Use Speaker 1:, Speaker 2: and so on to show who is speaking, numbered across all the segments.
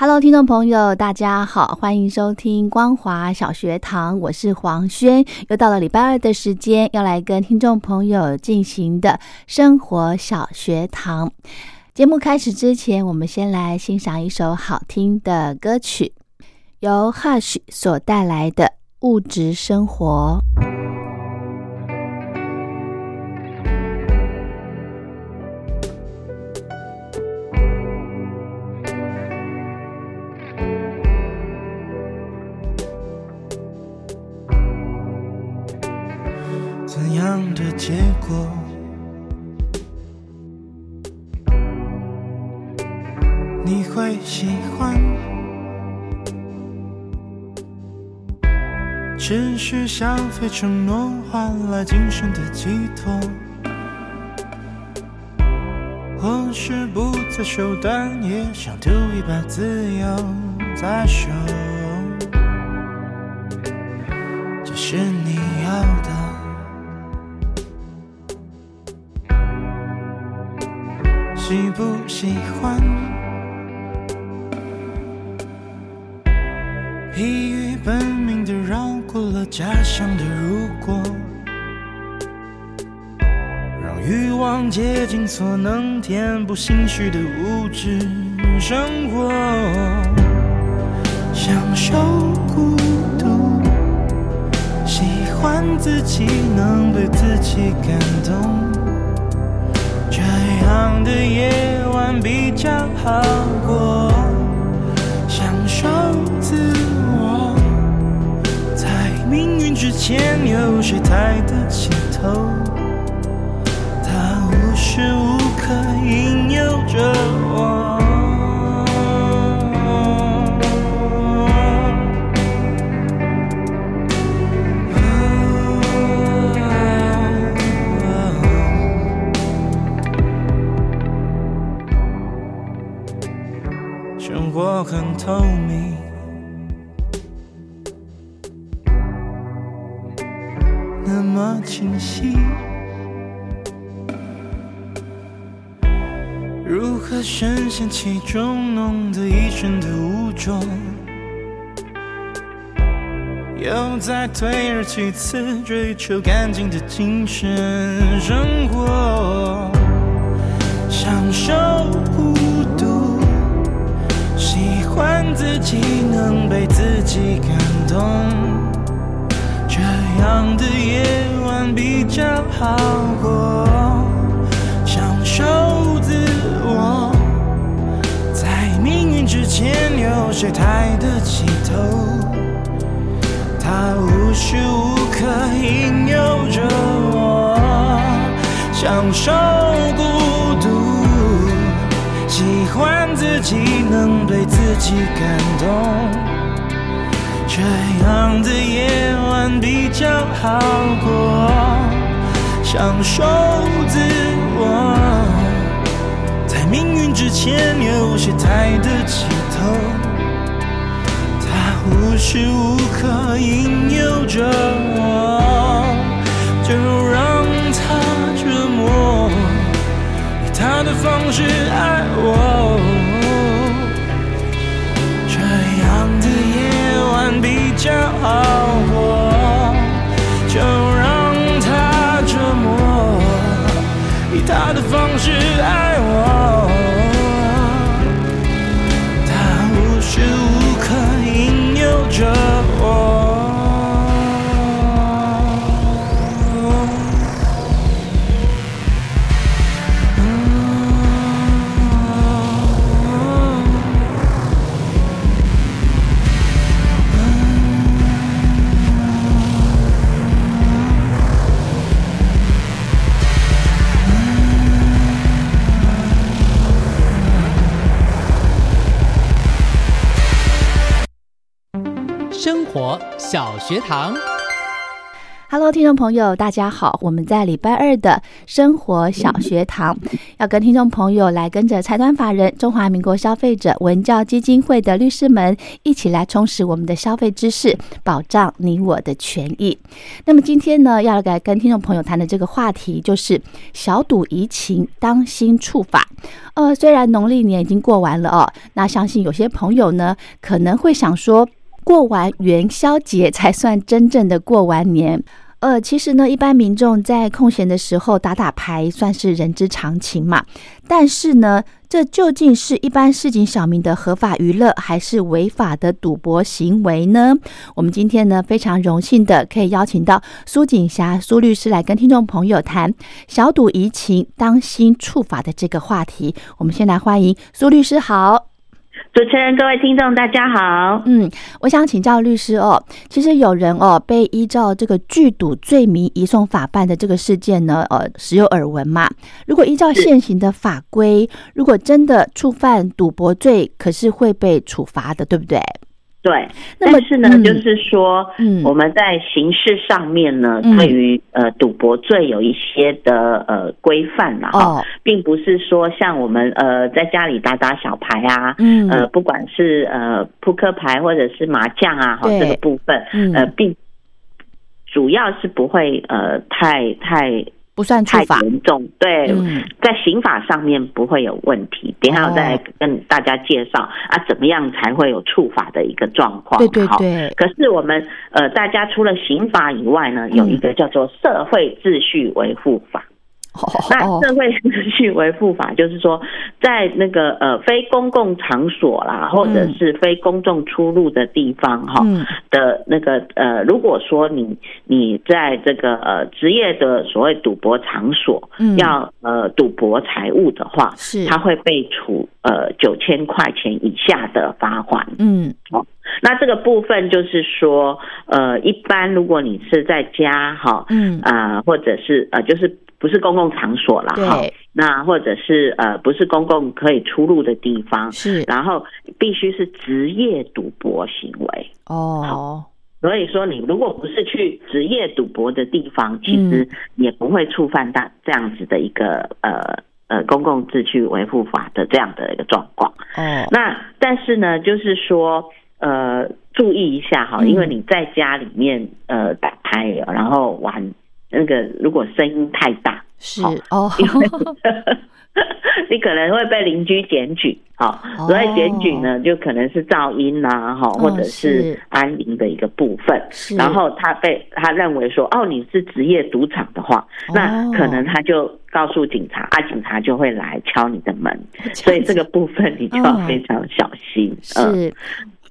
Speaker 1: Hello，听众朋友，大家好，欢迎收听光华小学堂，我是黄轩，又到了礼拜二的时间，要来跟听众朋友进行的生活小学堂。节目开始之前，我们先来欣赏一首好听的歌曲，由 Hush 所带来的《物质生活》。
Speaker 2: 样的结果，你会喜欢？持续消费承诺换来今生的寄托，或是不择手段，也想丢一把自由在手，这是你要的。喜不喜欢？疲于奔命的绕过了家乡的如果，让欲望竭尽所能填补心虚的物质生活，享受孤独，喜欢自己能被自己感动。忙的夜晚比较好过，享受自我，在命运之前有谁抬得起头？其次，追求干净的精神生活，享受孤独，喜欢。自己能被自己感动，这样的夜晚比较好过。享受自我，在命运之前有谁抬得起头？他无无时无刻引诱着我，享受孤独。喜欢自己能被自己感动，这样的夜晚比较好过。享受自我，在命运之前有谁抬得起头？他无时无刻引诱着我，就让他折磨。以他的方式爱我，这样的夜晚比较好过，就让他折磨，以他的方式爱
Speaker 3: 学堂。
Speaker 1: Hello，听众朋友，大家好！我们在礼拜二的生活小学堂，要跟听众朋友来跟着财团法人中华民国消费者文教基金会的律师们一起来充实我们的消费知识，保障你我的权益。那么今天呢，要来跟听众朋友谈的这个话题就是小赌怡情，当心触法。呃，虽然农历年已经过完了哦，那相信有些朋友呢可能会想说。过完元宵节才算真正的过完年。呃，其实呢，一般民众在空闲的时候打打牌算是人之常情嘛。但是呢，这究竟是一般市井小民的合法娱乐，还是违法的赌博行为呢？我们今天呢，非常荣幸的可以邀请到苏锦霞苏律师来跟听众朋友谈小赌怡情，当心触法的这个话题。我们先来欢迎苏律师，好。
Speaker 4: 主持人、各位听众，大家好。
Speaker 1: 嗯，我想请教律师哦，其实有人哦被依照这个聚赌罪名移送法办的这个事件呢，呃，时有耳闻嘛。如果依照现行的法规，如果真的触犯赌博罪，可是会被处罚的，对不对？
Speaker 4: 对，但是呢，
Speaker 1: 嗯
Speaker 4: 就是说，
Speaker 1: 嗯。
Speaker 4: 我们在刑事上面呢，
Speaker 1: 嗯。
Speaker 4: 对于呃赌博罪有一些的呃规范啦，哈、
Speaker 1: 哦，
Speaker 4: 并不是说像我们呃在家里打打小牌啊，
Speaker 1: 嗯，
Speaker 4: 呃，不管是呃扑克牌或者是麻将啊，哈，这个部分，
Speaker 1: 嗯。
Speaker 4: 呃，并主要是不会呃太太
Speaker 1: 不算
Speaker 4: 太，严重，对，
Speaker 1: 嗯
Speaker 4: 在刑法上面不会有问题。等一下我再
Speaker 1: 哦
Speaker 4: 跟大家介绍、啊，怎么样才会有处罚的一个状况。
Speaker 1: 对对对，
Speaker 4: 可是我们呃，大家除了刑法以外呢，有一个叫做社会秩序维护法。那
Speaker 1: 哦
Speaker 4: 社会秩序维护法就是说，在那个呃非公共场所啦，或者是非公众出入的地方哈、
Speaker 1: 嗯。
Speaker 4: 的那个呃，如果说你你在这个呃职业的所谓赌博场所
Speaker 1: 嗯，
Speaker 4: 要呃赌博财物的话，
Speaker 1: 是。
Speaker 4: 它会被处呃九千块钱以下的罚款。
Speaker 1: 嗯。
Speaker 4: 哦那这个部分就是说，呃，一般如果你是在家哈，
Speaker 1: 嗯。
Speaker 4: 啊，或者是呃，就是不是公共场所啦哈，那或者是呃不是公共可以出入的地方，
Speaker 1: 是。
Speaker 4: 然后必须是职业赌博行为。
Speaker 1: 哦。
Speaker 4: 所以说，你如果不是去职业赌博的地方，其实也不会触犯到这样子的一个呃呃公共秩序维护法的这样的一个状况。
Speaker 1: 哦。
Speaker 4: 那但是呢，就是说，呃，注意一下哈，
Speaker 1: 嗯。
Speaker 4: 因为你在家里面呃打牌，然后玩那个，如果声音太大，
Speaker 1: 是哦
Speaker 4: 你可能会被邻居检举，好，
Speaker 1: 哦。
Speaker 4: 所以检举呢，就可能是噪音呐，哈，或者
Speaker 1: 嗯是
Speaker 4: 是。安宁的一个部分。
Speaker 1: 是，
Speaker 4: 然后他被他认为说，哦，你是职业赌场的话，那
Speaker 1: 哦
Speaker 4: 可能他就告诉警察，啊，警察就会来敲你的门，所以这个部分你就要
Speaker 1: 嗯。
Speaker 4: 非常小心。嗯，
Speaker 1: 是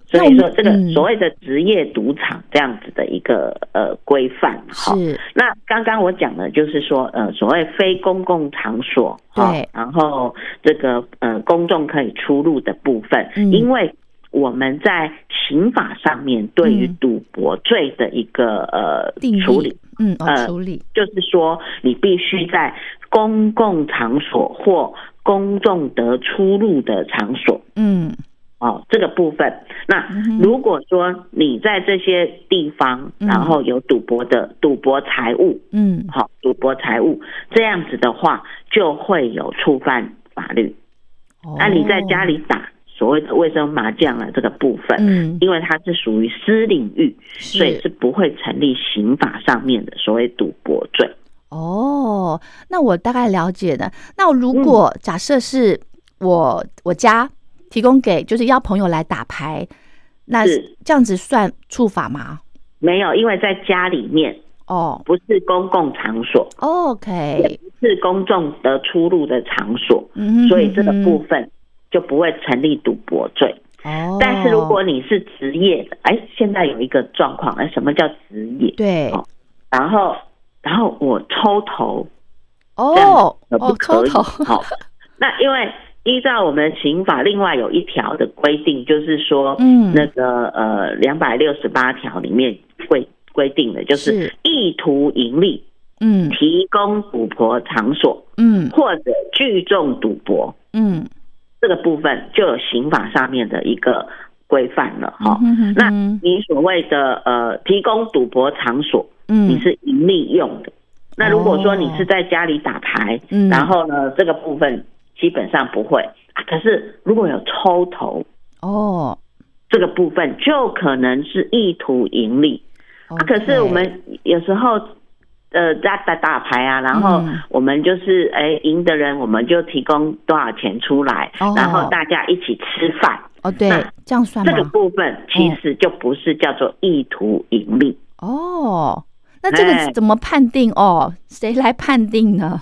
Speaker 4: 所以说这个
Speaker 1: 嗯。
Speaker 4: 所谓的职业赌场这样子的一个呃规范，哈。
Speaker 1: 是。
Speaker 4: 那刚刚我讲的就是说，呃，所谓非公共场所，哈
Speaker 1: 对。
Speaker 4: 然后这个呃公众可以出入的部分，
Speaker 1: 嗯。
Speaker 4: 因为我们在刑法上面对于
Speaker 1: 嗯
Speaker 4: 赌博罪的一个呃
Speaker 1: 定
Speaker 4: 处理，
Speaker 1: 嗯哦
Speaker 4: 呃
Speaker 1: 处理。
Speaker 4: 就是说你必须在公共场所或公众得出入的场所。
Speaker 1: 嗯
Speaker 4: 哦，这个部分，那如果说你在这些地方，
Speaker 1: 嗯。
Speaker 4: 然后有赌博的赌博财物，
Speaker 1: 嗯。
Speaker 4: 好、赌博财物这样子的话，就会有触犯法律。那你在家里打所谓的卫生麻将啊这个部分，
Speaker 1: 嗯。
Speaker 4: 因为它是属于私领域，所以
Speaker 1: 是
Speaker 4: 是不会成立刑法上面的所谓赌博罪。
Speaker 1: 哦，那我大概了解的。那如
Speaker 4: 嗯。
Speaker 1: 果假设是我我家提供给就是邀朋友来打牌，那
Speaker 4: 是
Speaker 1: 这样子算触法吗？
Speaker 4: 没有，因为在家里面
Speaker 1: 哦
Speaker 4: 不是公共场所，也
Speaker 1: ，OK，
Speaker 4: 不是公众的出入的场所，
Speaker 1: 嗯哼
Speaker 4: 所以这个部分就不会成立赌博罪。
Speaker 1: 哦，
Speaker 4: 但是如果你是职业的，哎，现在有一个状况，哎，什么叫职业？
Speaker 1: 对
Speaker 4: 哦然后，然后我抽头，
Speaker 1: 哦哦抽？头
Speaker 4: 好，那因为依照我们刑法另外有一条的规定，就是说，
Speaker 1: 嗯。
Speaker 4: 那个呃两百六十八条里面规规定的，就是
Speaker 1: 是。
Speaker 4: 意图盈利、
Speaker 1: 嗯。
Speaker 4: 提供赌博场所
Speaker 1: 嗯。
Speaker 4: 或者聚众赌博
Speaker 1: 嗯。
Speaker 4: 这个部分，就有刑法上面的一个规范了哈。
Speaker 1: 嗯
Speaker 4: 那你所谓的呃提供赌博场所，
Speaker 1: 嗯。
Speaker 4: 你是盈利用的。那如果说你是在家里打牌，
Speaker 1: 嗯。
Speaker 4: 然后呢这个部分基本上不会啊。可是如果有抽头
Speaker 1: 哦，
Speaker 4: 这个部分，就可能是意图盈利。啊，可是我们有时候。呃，在打打牌啊，然后
Speaker 1: 嗯
Speaker 4: 我们就是哎赢的人，我们就提供多少钱出来，
Speaker 1: 哦
Speaker 4: 然后大家一起吃饭。
Speaker 1: 哦，对，这样算
Speaker 4: 这个？部分其实就不是叫做意图盈利。
Speaker 1: 哦，那这个
Speaker 4: 哎
Speaker 1: 怎么判定？哦，谁来判定呢？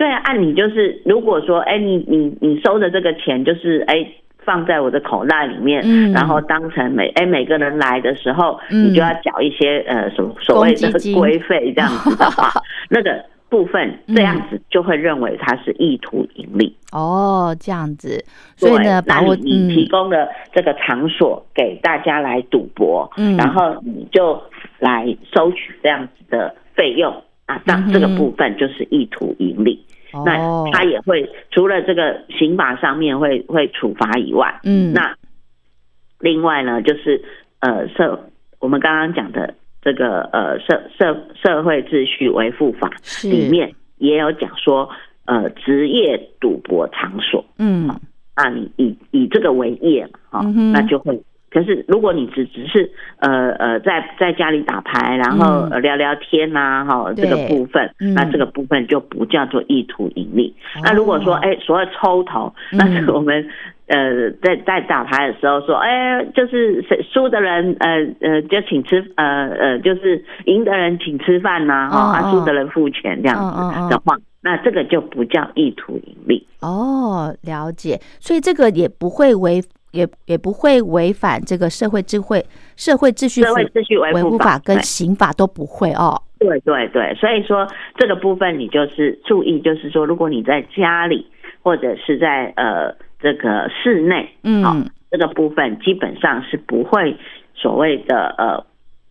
Speaker 4: 对啊，按理就是，如果说，哎，你你你收的这个钱就是，哎，放在我的口袋里面，
Speaker 1: 嗯。
Speaker 4: 然后当成每哎每个人来的时候，
Speaker 1: 嗯。
Speaker 4: 你就要缴一些呃所所谓的规费这样子的话，那个部分这样子就会认为它是意图盈利。
Speaker 1: 哦，这样子，所以
Speaker 4: 对
Speaker 1: 呢，把
Speaker 4: 你你提
Speaker 1: 嗯
Speaker 4: 供的这个场所给大家来赌博，
Speaker 1: 嗯。
Speaker 4: 然后你就来收取这样子的费用那这个部分就是意图盈利。那
Speaker 1: 哦，
Speaker 4: 他也会除了这个刑法上面会会处罚以外，
Speaker 1: 嗯。
Speaker 4: 那另外呢，就是呃社我们刚刚讲的这个呃社社社会秩序维护法里面也有讲说，呃职业赌博场所，
Speaker 1: 嗯。
Speaker 4: 那你以以这个为业嘛，哈、
Speaker 1: 嗯
Speaker 4: 那就会。可是如果你只只是呃呃在在家里打牌，然后聊聊天呐、哈、这个部分，
Speaker 1: 嗯。
Speaker 4: 那这个部分就不叫做意图盈利。
Speaker 1: 哦。
Speaker 4: 那如果说哎所谓抽头，
Speaker 1: 嗯。
Speaker 4: 那是我们呃在在打牌的时候说，哎就是谁输的人呃呃就请吃呃呃就是赢的人请吃饭呐、哈、输的人付钱这样子的话，那这个就不叫意图盈利。
Speaker 1: 哦，了解，所以这个也不会违，也也不会违反这个社会智慧、社会秩序
Speaker 4: 社会秩序维护法
Speaker 1: 跟刑法都不会哦。
Speaker 4: 对对对，所以说这个部分你就是注意，就是说，如果你在家里或者是在呃这个室内，
Speaker 1: 嗯
Speaker 4: 好这个部分基本上是不会所谓的呃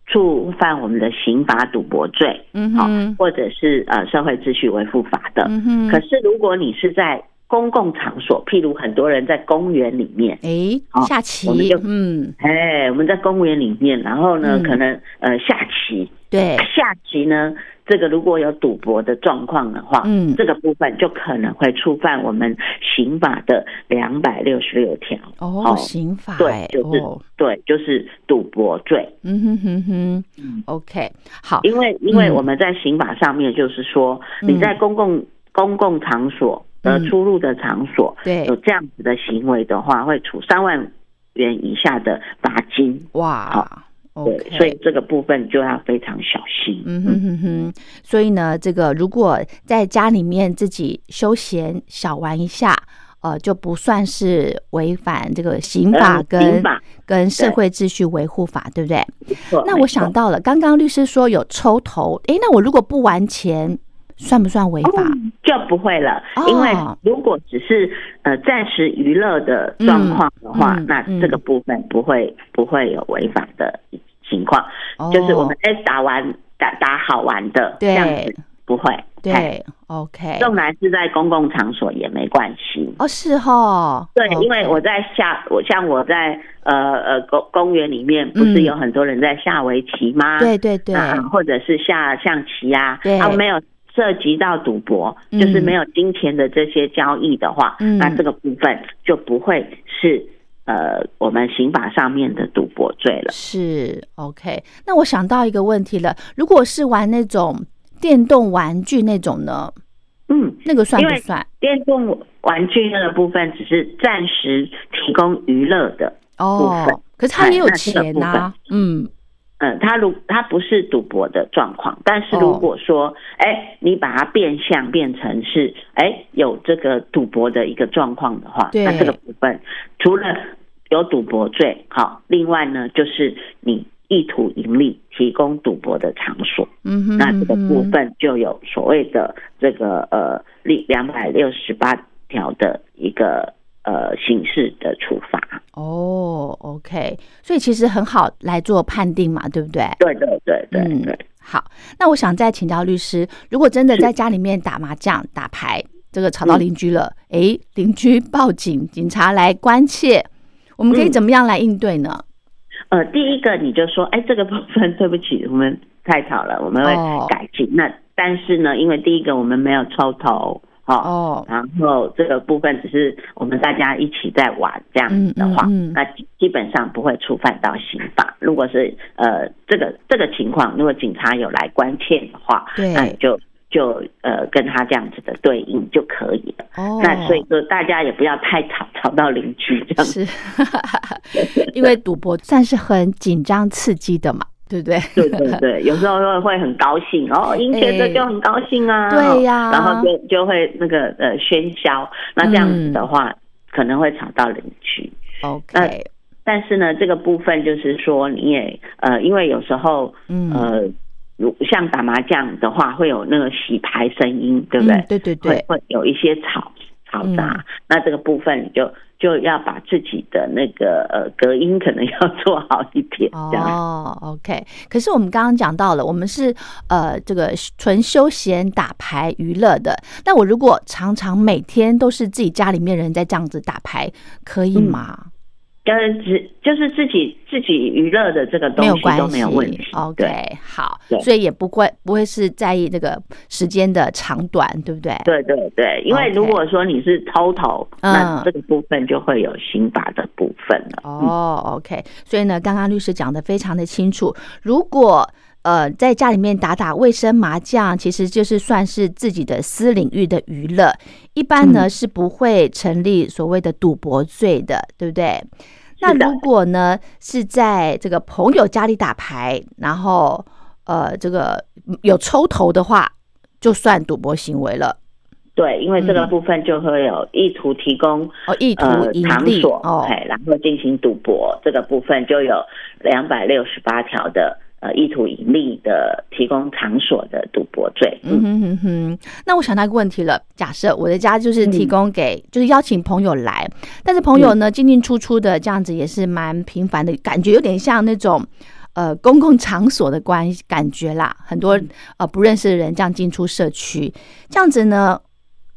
Speaker 4: 触犯我们的刑法赌博罪，
Speaker 1: 嗯哼，
Speaker 4: 或者是呃社会秩序维护法的。
Speaker 1: 嗯哼，
Speaker 4: 可是如果你是在公共场所，譬如很多人在公园里面，
Speaker 1: 诶，
Speaker 4: 好
Speaker 1: 下棋
Speaker 4: 我们就，
Speaker 1: 嗯，
Speaker 4: 哎，我们在公园里面，然后呢，
Speaker 1: 嗯。
Speaker 4: 可能呃下棋，
Speaker 1: 对，
Speaker 4: 下棋呢，这个如果有赌博的状况的话，
Speaker 1: 嗯。
Speaker 4: 这个部分就可能会触犯我们刑法的两百六十六条。
Speaker 1: 哦，
Speaker 4: 哦
Speaker 1: 刑法，
Speaker 4: 对
Speaker 1: 哎，
Speaker 4: 就是
Speaker 1: 哦，
Speaker 4: 对，就是赌博罪。
Speaker 1: 嗯哼哼哼。
Speaker 4: 嗯
Speaker 1: ，OK，好，
Speaker 4: 因为因为
Speaker 1: 嗯。
Speaker 4: 我们在刑法上面就是说，
Speaker 1: 嗯。
Speaker 4: 你在公共公共场所呃
Speaker 1: 嗯
Speaker 4: 出入的场所
Speaker 1: 对
Speaker 4: 有这样子的行为的话，会处三万元以下的罚金。
Speaker 1: 哇
Speaker 4: 对所以这个部分就要非常小心。
Speaker 1: 嗯哼哼哼，所以呢，这个如果在家里面自己休闲小玩一下，呃，就不算是违反这个刑法
Speaker 4: 呃
Speaker 1: 跟、跟社会秩序维护法，对不对？那我想到了，刚刚律师说有抽头，诶，那我如果不玩钱，算不算违法？
Speaker 4: 就不会了，
Speaker 1: 哦
Speaker 4: 因为如果只是呃暂时娱乐的状况的话，
Speaker 1: 嗯嗯
Speaker 4: 那
Speaker 1: 嗯
Speaker 4: 这个部分不会不会有违法的情况。
Speaker 1: 哦
Speaker 4: 就是我们哎打完打打好玩的这样子不会。哎
Speaker 1: 对，OK，
Speaker 4: 纵然是在公共场所也没关系。
Speaker 1: 哦，是哈，
Speaker 4: 对因为我在下，我像我在呃呃公公园里面，不
Speaker 1: 嗯
Speaker 4: 是有很多人在下围棋吗？
Speaker 1: 对对对，
Speaker 4: 啊，或者是下象棋啊，
Speaker 1: 对
Speaker 4: 啊，没有涉及到赌博，
Speaker 1: 嗯。
Speaker 4: 就是没有金钱的这些交易的话，
Speaker 1: 嗯。
Speaker 4: 那这个部分就不会是呃我们刑法上面的赌博罪了。
Speaker 1: 是 OK，那我想到一个问题了，如果是玩那种电动玩具那种呢，
Speaker 4: 嗯，
Speaker 1: 那个算不算？
Speaker 4: 电动玩具那个部分只是暂时提供娱乐的，部分。
Speaker 1: 哦，可是他也有钱呐、嗯，
Speaker 4: 嗯，它如它不是赌博的状况，但是
Speaker 1: 哦。
Speaker 4: 如果说，哎、你把它变相变成是，哎，有这个赌博的一个状况的话，那这个部分除了有赌博罪，好，另外呢就是你意图盈利提供赌博的场所，
Speaker 1: 嗯哼，
Speaker 4: 那这个部分就有所谓的这个呃第两百六十八条的一个呃刑事的处罚。
Speaker 1: 哦，OK，所以其实很好来做判定嘛，对不对？
Speaker 4: 对对对对
Speaker 1: 嗯。好，那我想再请教律师，如果真的在家里面打麻将、打牌，这个吵到
Speaker 4: 嗯
Speaker 1: 邻居了，诶，邻居报警，警察来关切，我们可以怎么样来应对呢？
Speaker 4: 呃，第一个你就说，哎，这个部分对不起，我们太吵了，我们会
Speaker 1: 哦
Speaker 4: 改进。那但是呢，因为第一个我们没有抽头，哦，
Speaker 1: 哦，
Speaker 4: 然后这个部分只是我们大家一起在玩这样子的话，
Speaker 1: 嗯嗯嗯。
Speaker 4: 那基基本上不会触犯到刑法。如果是呃这个这个情况，如果警察有来关切的话，
Speaker 1: 对。
Speaker 4: 那你就就呃跟他这样子的对应就可以了。
Speaker 1: 哦，
Speaker 4: 那所以说大家也不要太吵，吵到邻居这样子。
Speaker 1: 是，因为赌博算是很紧张刺激的嘛，对不对？
Speaker 4: 对对对，有时候会会很高兴哦，赢钱的就很高兴啊，
Speaker 1: 哎对呀。
Speaker 4: 然后就就会那个呃喧嚣，那这样子的话、可能会吵到邻居。
Speaker 1: OK，
Speaker 4: 但是呢，这个部分就是说，你也呃，因为有时候
Speaker 1: 嗯，
Speaker 4: 呃，如像打麻将的话，会有那个洗牌声音，对不对？
Speaker 1: 嗯对对对。
Speaker 4: 会，会有一些吵嘈杂，
Speaker 1: 嗯。
Speaker 4: 那这个部分你就就要把自己的那个呃隔音可能要做好一点，这样。
Speaker 1: 哦，OK。可是我们刚刚讲到了，我们是呃这个纯休闲打牌娱乐的。那我如果常常每天都是自己家里面人在这样子打牌，可以吗？
Speaker 4: 跟只就是自己自己娱乐的这个东西都
Speaker 1: 没有
Speaker 4: 问题。
Speaker 1: OK，好，所以也不会不会是在意这个时间的长短，对不对？
Speaker 4: 对对对，因为如果说你是偷头，
Speaker 1: 嗯
Speaker 4: 那这个部分就会有刑法的部分了。嗯
Speaker 1: 哦，OK，所以呢，刚刚律师讲的非常的清楚。如果呃在家里面打打卫生麻将，其实就是算是自己的私领域的娱乐，一般呢、
Speaker 4: 嗯
Speaker 1: 是不会成立所谓的赌博罪的，对不对？那如果呢是在这个朋友家里打牌，然后呃这个有抽头的话，就算赌博行为了。
Speaker 4: 对，因为这个
Speaker 1: 嗯
Speaker 4: 部分就会有意图提供
Speaker 1: 哦，意图
Speaker 4: 呃
Speaker 1: 盈利
Speaker 4: 场所，
Speaker 1: 哦，
Speaker 4: 哎，然后进行赌博，这个部分就有两百六十八条的呃意图盈利的提供场所的赌博罪。
Speaker 1: 嗯哼哼哼，那我想到一个问题了。假设我的家就是提供给，就是邀请朋友来，但是朋友呢进进出出的这样子也是蛮频繁的，感觉有点像那种呃公共场所的关感觉啦。很多呃不认识的人这样进出社区，这样子呢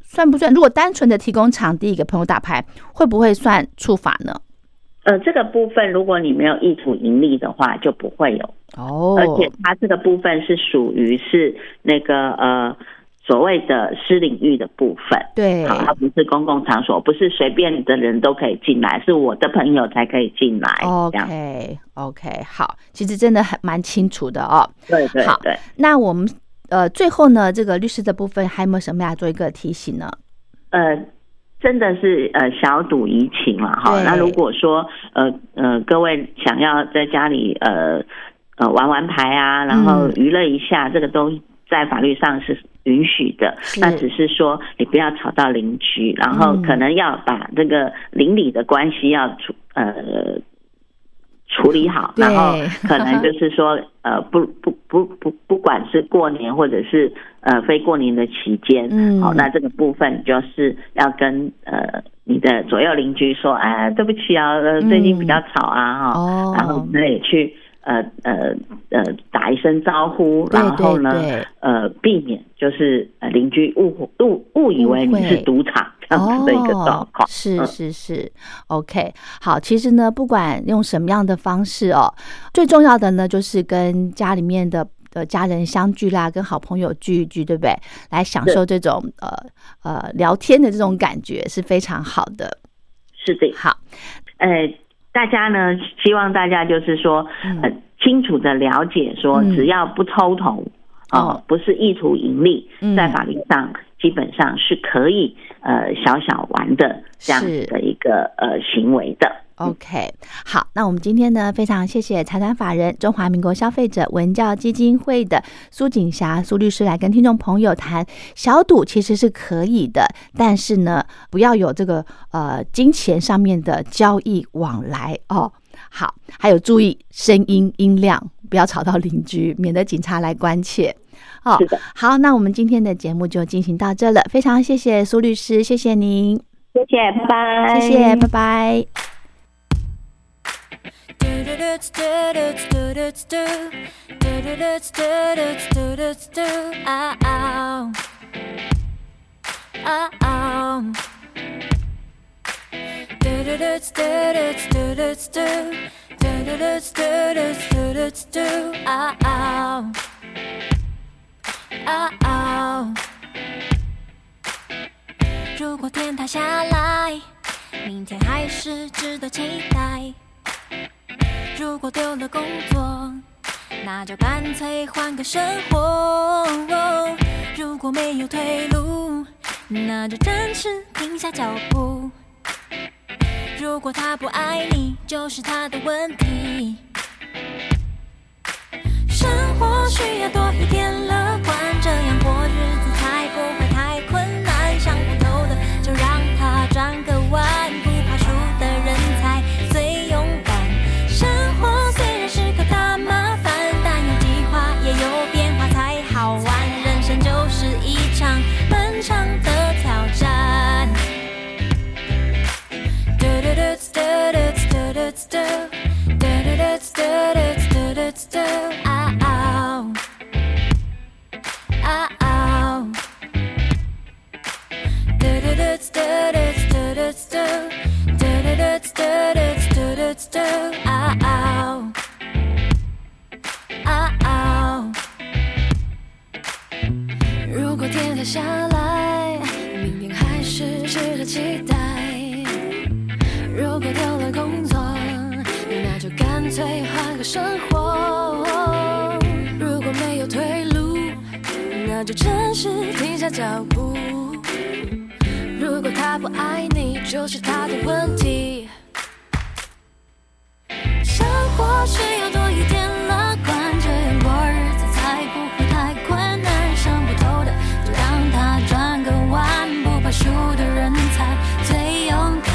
Speaker 1: 算不算？如果单纯的提供场地给朋友打牌，会不会算触法呢？
Speaker 4: 呃，这个部分如果你没有意图盈利的话，就不会有
Speaker 1: 哦，
Speaker 4: 而且它这个部分是属于是那个呃所谓的私领域的部分。
Speaker 1: 对，
Speaker 4: 好，它不是公共场所，不是随便的人都可以进来，是我的朋友才可以进来。
Speaker 1: ，OK OK，好，其实真的很蛮清楚的哦。好
Speaker 4: 对对对。
Speaker 1: 那我们呃最后呢，这个律师的部分还有没有什么要做一个提醒呢？
Speaker 4: 呃，真的是呃小赌怡情了哈。那如果说呃呃各位想要在家里呃呃玩玩牌啊，然后
Speaker 1: 嗯
Speaker 4: 娱乐一下，这个都在法律上是允许的。那只是说你不要吵到邻居，然后
Speaker 1: 嗯
Speaker 4: 可能要把这个邻里的关系要处呃。处理好，然后可能就是说，呃，不不不不，不管是过年或者是呃非过年的期间，
Speaker 1: 嗯。
Speaker 4: 好，那这个部分就是要跟呃你的左右邻居说，哎，对不起啊，呃，最近比较吵啊，哈、
Speaker 1: 哦。
Speaker 4: 然后那也去呃呃呃打一声招呼，然后呢，
Speaker 1: 对对。
Speaker 4: 呃，避免就是呃邻居误误误以为你是赌场这样子的一个状况，
Speaker 1: 哦、是
Speaker 4: 嗯
Speaker 1: 是是，OK，好，其实呢，不管用什么样的方式哦，最重要的呢，就是跟家里面的。呃，家人相聚啦，跟好朋友聚一聚，对不对？来享受这种呃呃聊天的这种感觉是非常好的。
Speaker 4: 是的，
Speaker 1: 好，
Speaker 4: 呃，大家呢，希望大家就是说，呃，清楚的了解说，
Speaker 1: 嗯。
Speaker 4: 只要不抽头，
Speaker 1: 哦
Speaker 4: 哦，不是意图盈利，
Speaker 1: 嗯。
Speaker 4: 在法律上基本上是可以呃小小玩的这样子的一个呃行为的。
Speaker 1: OK，好，那我们今天呢，非常谢谢财团法人中华民国消费者文教基金会的苏锦霞苏律师来跟听众朋友谈小赌其实是可以的，但是呢，不要有这个呃金钱上面的交易往来哦。好，还有注意声音音量，不要吵到邻居，免得警察来关切。哦好，那我们今天的节目就进行到这了，非常谢谢苏律师，谢谢您，
Speaker 4: 谢谢，拜拜，
Speaker 1: 谢谢，拜拜。
Speaker 5: 如果天塌下来，明天还是值得期待。如果丢了工作，那就干脆换个生活。如果没有退路，那就暂时停下脚步。如果他不爱你，就是他的问题。生活需要多一点乐嘟嘟嘟嘟啊啊。如果天塌下来，明天还是值得期待。如果丢了工作，那就干脆换个生活。如果没有退路，那就暂时停下脚步。如果他不爱你，就是他的问题。需要多一点乐观这样过日子才不会太困难想不透的就让他转个弯不怕输的人才。最勇敢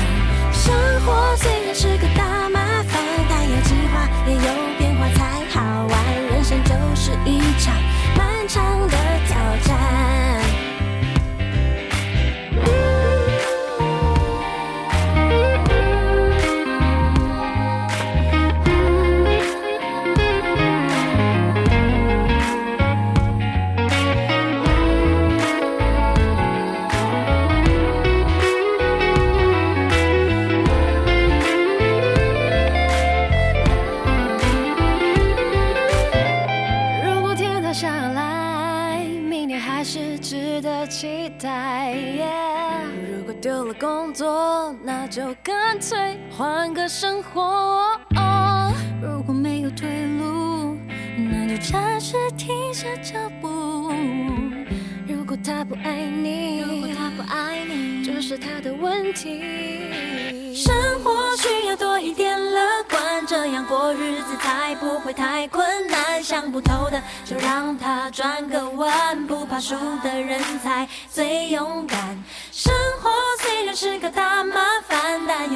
Speaker 5: 生活虽然是个大麻烦但有计划也有变化才好玩人生就是一场漫长的生活。如果没有退路，那就暂时停下脚步。如果他不爱你，如果他不爱你，这是他的问题。生活需要多一点乐观，这样过日子才不会太困难。想不透的就让他转个弯，不怕输的人才最勇敢。生活虽然是个大麻烦，但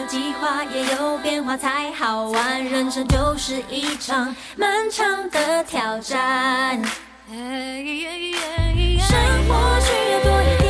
Speaker 5: 有计划也有变化才好玩。人生就是一场漫长的挑战。生活需要多一点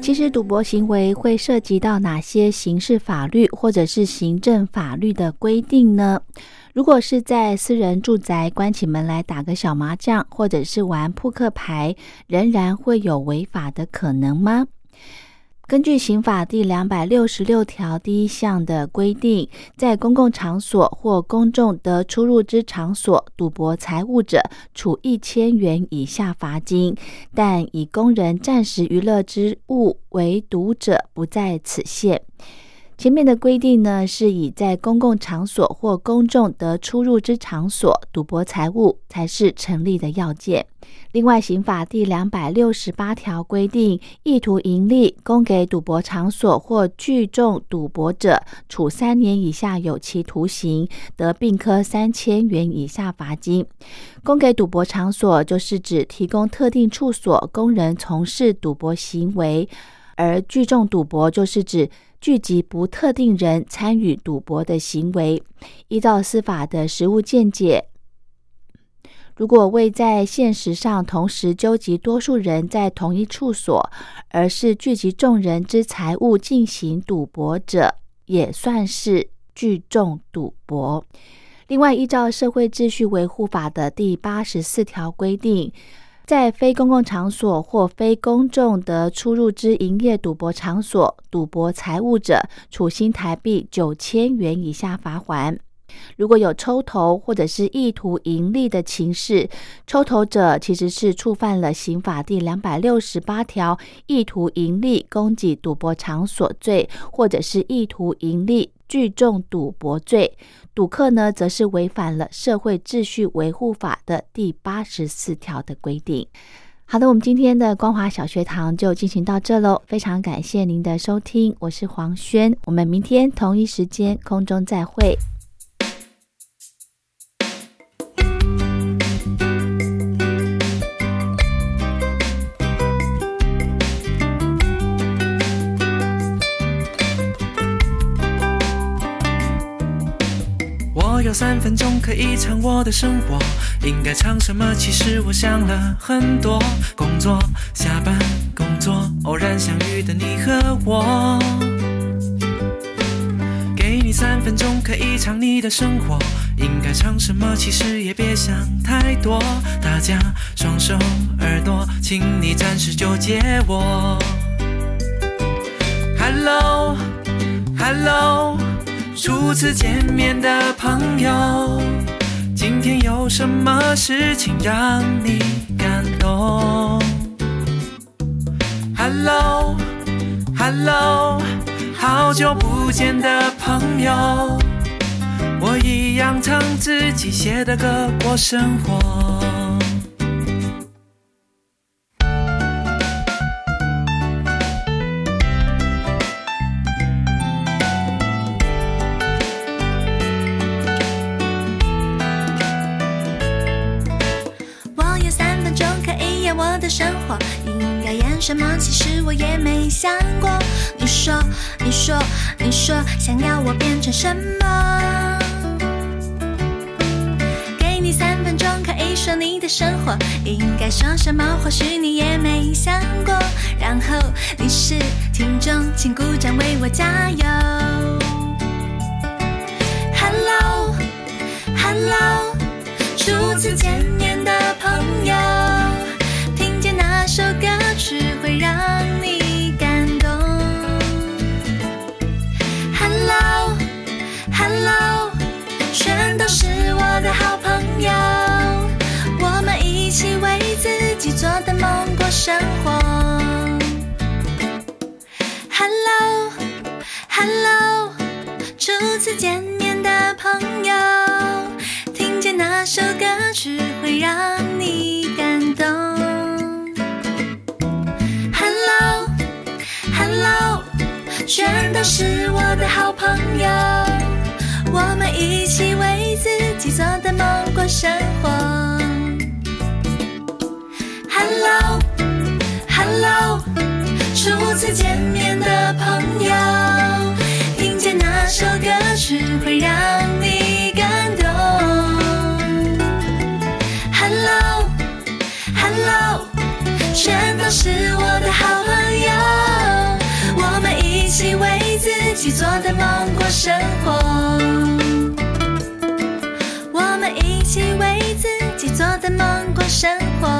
Speaker 1: 其实赌博行为会涉及到哪些刑事法律或者是行政法律的规定呢？如果是在私人住宅关起门来打个小麻将，或者是玩扑克牌，仍然会有违法的可能吗？根据刑法第两百六十六条第一项的规定，在公共场所或公众得出入之场所赌博财物者，处一千元以下罚金；但以供人暂时娱乐之物为赌者，不在此限。前面的规定呢，是以在公共场所或公众得出入之场所赌博财物才是成立的要件。另外，刑法第两百六十八条规定，意图盈利供给赌博场所或聚众赌博者，处三年以下有期徒刑，得并科三千元以下罚金。供给赌博场所，就是指提供特定处所供人从事赌博行为；而聚众赌博，就是指聚集不特定人参与赌博的行为，依照司法的实务见解，如果未在现实上同时纠集多数人在同一处所，而是聚集众人之财物进行赌博者，也算是聚众赌博。另外，依照《社会秩序维护法》的第八十四条规定。在非公共场所或非公众的出入之营业赌博场所赌博财物者，处新台币九千元以下罚款。如果有抽头或者是意图盈利的情事，抽头者其实是触犯了刑法第两百六十八条意图盈利供给赌博场所罪，或者是意图盈利聚众赌博罪。赌客呢，则是违反了社会秩序维护法的第八十四条的规定。好的，我们今天的光华小学堂就进行到这喽，非常感谢您的收听，我是黄轩，我们明天同一时间空中再会。
Speaker 2: 有三分钟可以唱我的生活，应该唱什么？其实我想了很多。工作，下班，工作，偶然相遇的你和我。给你三分钟可以唱你的生活，应该唱什么？其实也别想太多。大家双手耳朵，请你暂时就借我。Hello，Hello。初次见面的朋友，今天有什么事情让你感动？Hello，Hello，好久不见的朋友，我一样唱自己写的歌过生活。
Speaker 6: 我的生活应该演什么？其实我也没想过。你说，你说，你说，想要我变成什么？给你三分钟，可以说你的生活，应该说什么？或许你也没想过。然后你是听众，请鼓掌为我加油。Hello，Hello，初次见面的朋友，让你感动。Hello，Hello，全都是我的好朋友，我们一起为自己做的梦过生活。Hello，Hello，初次见面的朋友，听见那首歌曲会让你全都是我的好朋友，我们一起为自己做的梦过生活。Hello，Hello，初次见面的朋友，听见那首歌曲会让你感动。Hello，Hello，全都是我生活。我们一起为自己做的梦过生活。